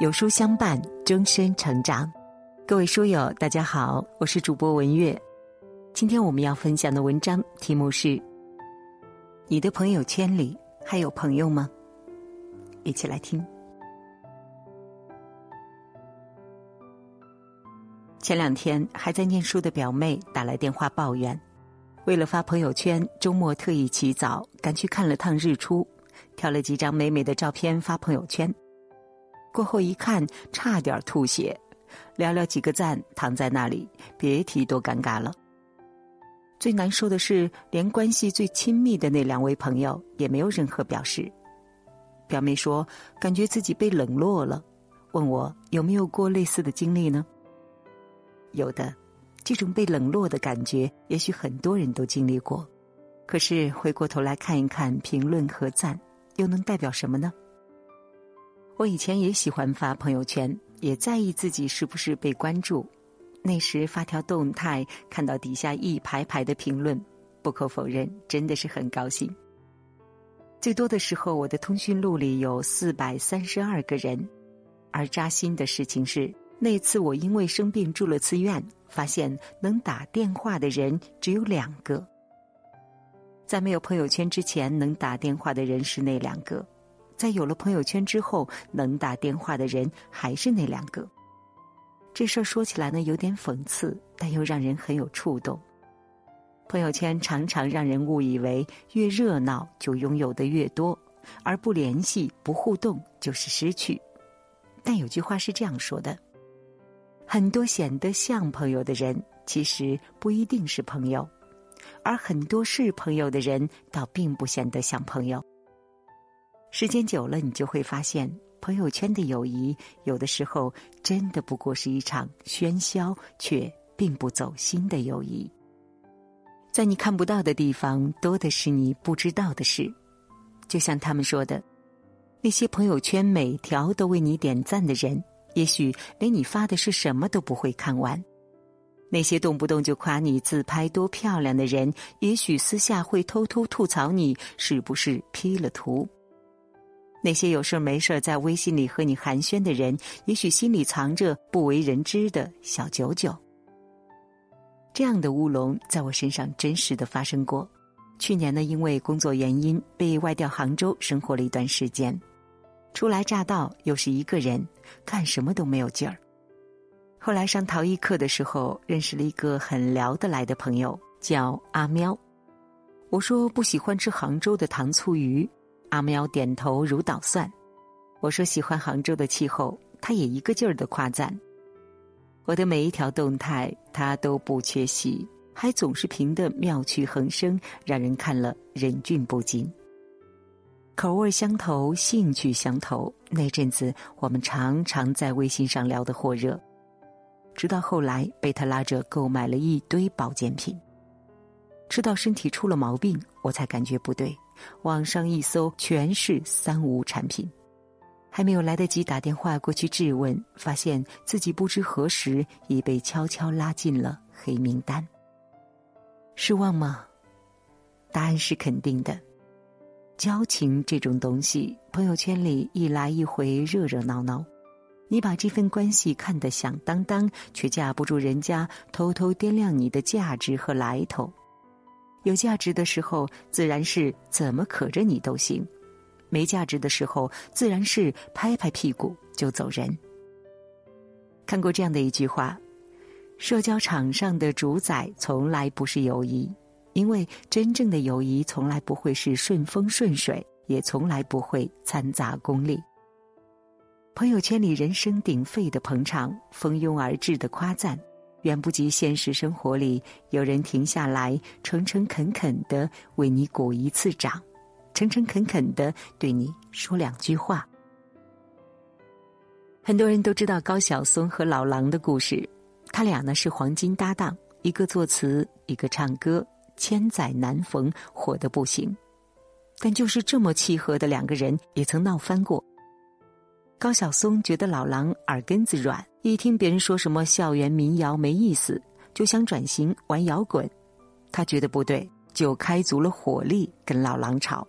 有书相伴，终身成长。各位书友，大家好，我是主播文月。今天我们要分享的文章题目是：你的朋友圈里还有朋友吗？一起来听。前两天还在念书的表妹打来电话抱怨，为了发朋友圈，周末特意起早赶去看了趟日出，挑了几张美美的照片发朋友圈。过后一看，差点吐血，寥寥几个赞，躺在那里，别提多尴尬了。最难受的是，连关系最亲密的那两位朋友也没有任何表示。表妹说，感觉自己被冷落了，问我有没有过类似的经历呢？有的，这种被冷落的感觉，也许很多人都经历过。可是回过头来看一看评论和赞，又能代表什么呢？我以前也喜欢发朋友圈，也在意自己是不是被关注。那时发条动态，看到底下一排排的评论，不可否认，真的是很高兴。最多的时候，我的通讯录里有四百三十二个人。而扎心的事情是，那次我因为生病住了次院，发现能打电话的人只有两个。在没有朋友圈之前，能打电话的人是那两个。在有了朋友圈之后，能打电话的人还是那两个。这事儿说起来呢，有点讽刺，但又让人很有触动。朋友圈常常让人误以为越热闹就拥有的越多，而不联系、不互动就是失去。但有句话是这样说的：很多显得像朋友的人，其实不一定是朋友；而很多是朋友的人，倒并不显得像朋友。时间久了，你就会发现，朋友圈的友谊有的时候真的不过是一场喧嚣却并不走心的友谊。在你看不到的地方，多的是你不知道的事。就像他们说的，那些朋友圈每条都为你点赞的人，也许连你发的是什么都不会看完；那些动不动就夸你自拍多漂亮的人，也许私下会偷偷吐槽你是不是 P 了图。那些有事没事在微信里和你寒暄的人，也许心里藏着不为人知的小九九。这样的乌龙在我身上真实的发生过。去年呢，因为工作原因被外调杭州生活了一段时间，初来乍到又是一个人，干什么都没有劲儿。后来上陶艺课的时候，认识了一个很聊得来的朋友，叫阿喵。我说不喜欢吃杭州的糖醋鱼。阿喵点头如捣蒜，我说喜欢杭州的气候，他也一个劲儿的夸赞。我的每一条动态，他都不缺席，还总是评的妙趣横生，让人看了忍俊不禁。口味相投，兴趣相投，那阵子我们常常在微信上聊得火热，直到后来被他拉着购买了一堆保健品，吃到身体出了毛病，我才感觉不对。网上一搜，全是三无产品，还没有来得及打电话过去质问，发现自己不知何时已被悄悄拉进了黑名单。失望吗？答案是肯定的。交情这种东西，朋友圈里一来一回，热热闹闹，你把这份关系看得响当当，却架不住人家偷偷掂量你的价值和来头。有价值的时候，自然是怎么可着你都行；没价值的时候，自然是拍拍屁股就走人。看过这样的一句话：社交场上的主宰从来不是友谊，因为真正的友谊从来不会是顺风顺水，也从来不会掺杂功利。朋友圈里人声鼎沸的捧场，蜂拥而至的夸赞。远不及现实生活里有人停下来，诚诚恳恳的为你鼓一次掌，诚诚恳恳的对你说两句话。很多人都知道高晓松和老狼的故事，他俩呢是黄金搭档，一个作词，一个唱歌，千载难逢，火的不行。但就是这么契合的两个人，也曾闹翻过。高晓松觉得老狼耳根子软，一听别人说什么校园民谣没意思，就想转型玩摇滚。他觉得不对，就开足了火力跟老狼吵。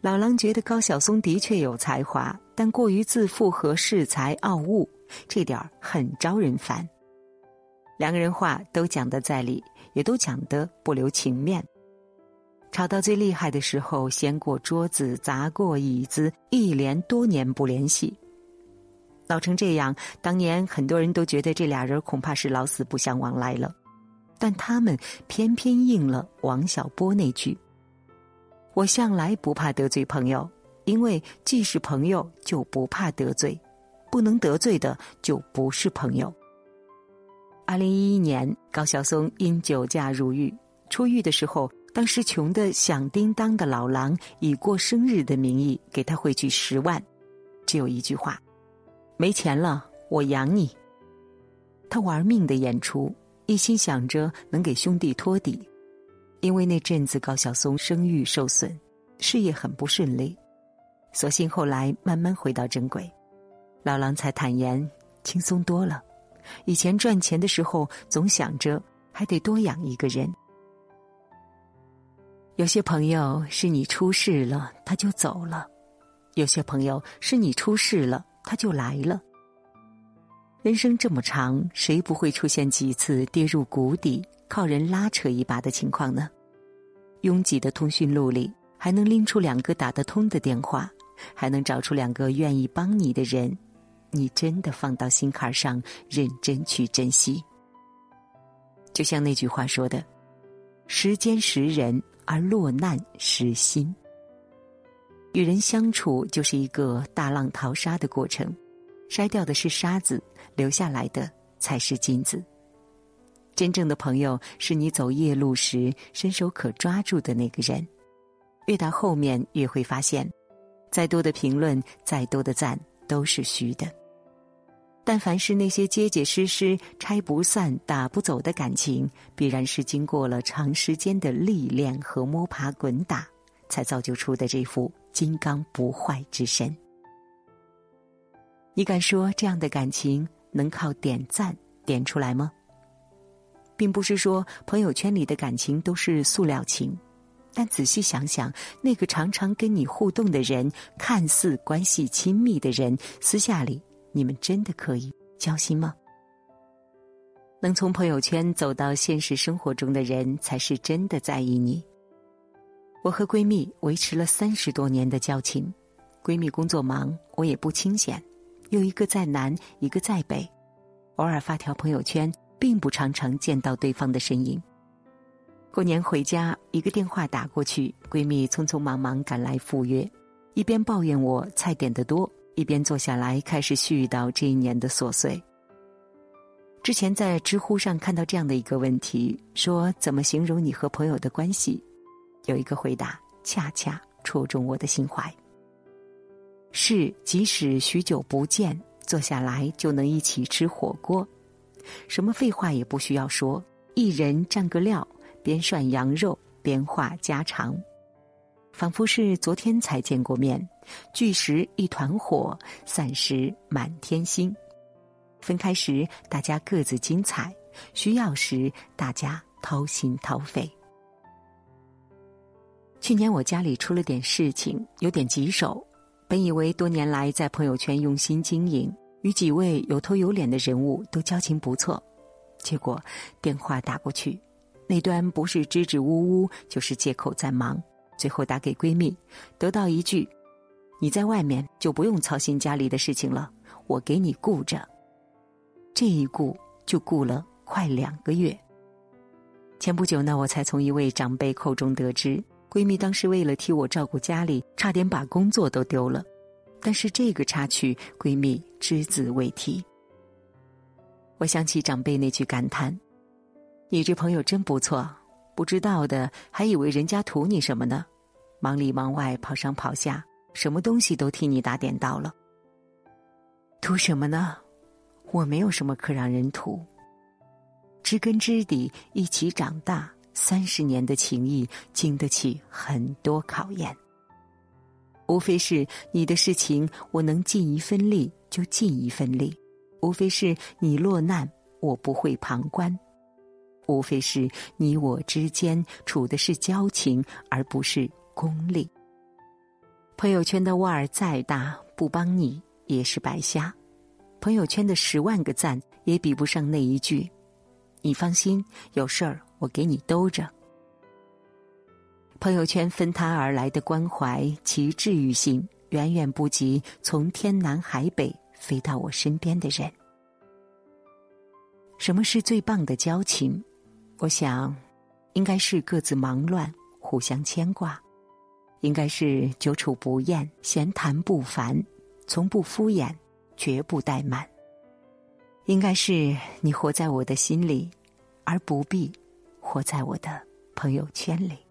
老狼觉得高晓松的确有才华，但过于自负和恃才傲物，这点儿很招人烦。两个人话都讲得在理，也都讲得不留情面。吵到最厉害的时候，掀过桌子，砸过椅子，一连多年不联系。闹成这样，当年很多人都觉得这俩人恐怕是老死不相往来了，但他们偏偏应了王小波那句：“我向来不怕得罪朋友，因为既是朋友就不怕得罪，不能得罪的就不是朋友。”二零一一年，高晓松因酒驾入狱，出狱的时候。当时穷的响叮当的老狼以过生日的名义给他汇去十万，只有一句话：“没钱了，我养你。”他玩命的演出，一心想着能给兄弟托底。因为那阵子高晓松声誉受损，事业很不顺利，所幸后来慢慢回到正轨。老狼才坦言，轻松多了。以前赚钱的时候总想着还得多养一个人。有些朋友是你出事了他就走了，有些朋友是你出事了他就来了。人生这么长，谁不会出现几次跌入谷底、靠人拉扯一把的情况呢？拥挤的通讯录里，还能拎出两个打得通的电话，还能找出两个愿意帮你的人，你真的放到心坎上，认真去珍惜。就像那句话说的：“时间识人。”而落难识心，与人相处就是一个大浪淘沙的过程，筛掉的是沙子，留下来的才是金子。真正的朋友是你走夜路时伸手可抓住的那个人。越到后面，越会发现，再多的评论，再多的赞，都是虚的。但凡是那些结结实实、拆不散、打不走的感情，必然是经过了长时间的历练和摸爬滚打，才造就出的这副金刚不坏之身。你敢说这样的感情能靠点赞点出来吗？并不是说朋友圈里的感情都是塑料情，但仔细想想，那个常常跟你互动的人，看似关系亲密的人，私下里。你们真的可以交心吗？能从朋友圈走到现实生活中的人，才是真的在意你。我和闺蜜维持了三十多年的交情，闺蜜工作忙，我也不清闲，又一个在南，一个在北，偶尔发条朋友圈，并不常常见到对方的身影。过年回家，一个电话打过去，闺蜜匆匆忙忙赶来赴约，一边抱怨我菜点的多。一边坐下来开始絮叨这一年的琐碎。之前在知乎上看到这样的一个问题，说怎么形容你和朋友的关系？有一个回答恰恰戳中我的心怀。是即使许久不见，坐下来就能一起吃火锅，什么废话也不需要说，一人蘸个料，边涮羊肉边话家常。仿佛是昨天才见过面，聚时一团火，散时满天星。分开时大家各自精彩，需要时大家掏心掏肺。去年我家里出了点事情，有点棘手。本以为多年来在朋友圈用心经营，与几位有头有脸的人物都交情不错，结果电话打过去，那端不是支支吾吾，就是借口在忙。最后打给闺蜜，得到一句：“你在外面就不用操心家里的事情了，我给你顾着。”这一顾就顾了快两个月。前不久呢，我才从一位长辈口中得知，闺蜜当时为了替我照顾家里，差点把工作都丢了。但是这个插曲，闺蜜只字未提。我想起长辈那句感叹：“你这朋友真不错。”不知道的还以为人家图你什么呢？忙里忙外，跑上跑下，什么东西都替你打点到了。图什么呢？我没有什么可让人图。知根知底，一起长大，三十年的情谊，经得起很多考验。无非是你的事情，我能尽一份力就尽一份力；无非是你落难，我不会旁观。无非是你我之间处的是交情，而不是功利。朋友圈的腕儿再大，不帮你也是白瞎。朋友圈的十万个赞也比不上那一句：“你放心，有事儿我给你兜着。”朋友圈分摊而来的关怀，其治愈性远远不及从天南海北飞到我身边的人。什么是最棒的交情？我想，应该是各自忙乱，互相牵挂；应该是久处不厌，闲谈不烦，从不敷衍，绝不怠慢；应该是你活在我的心里，而不必活在我的朋友圈里。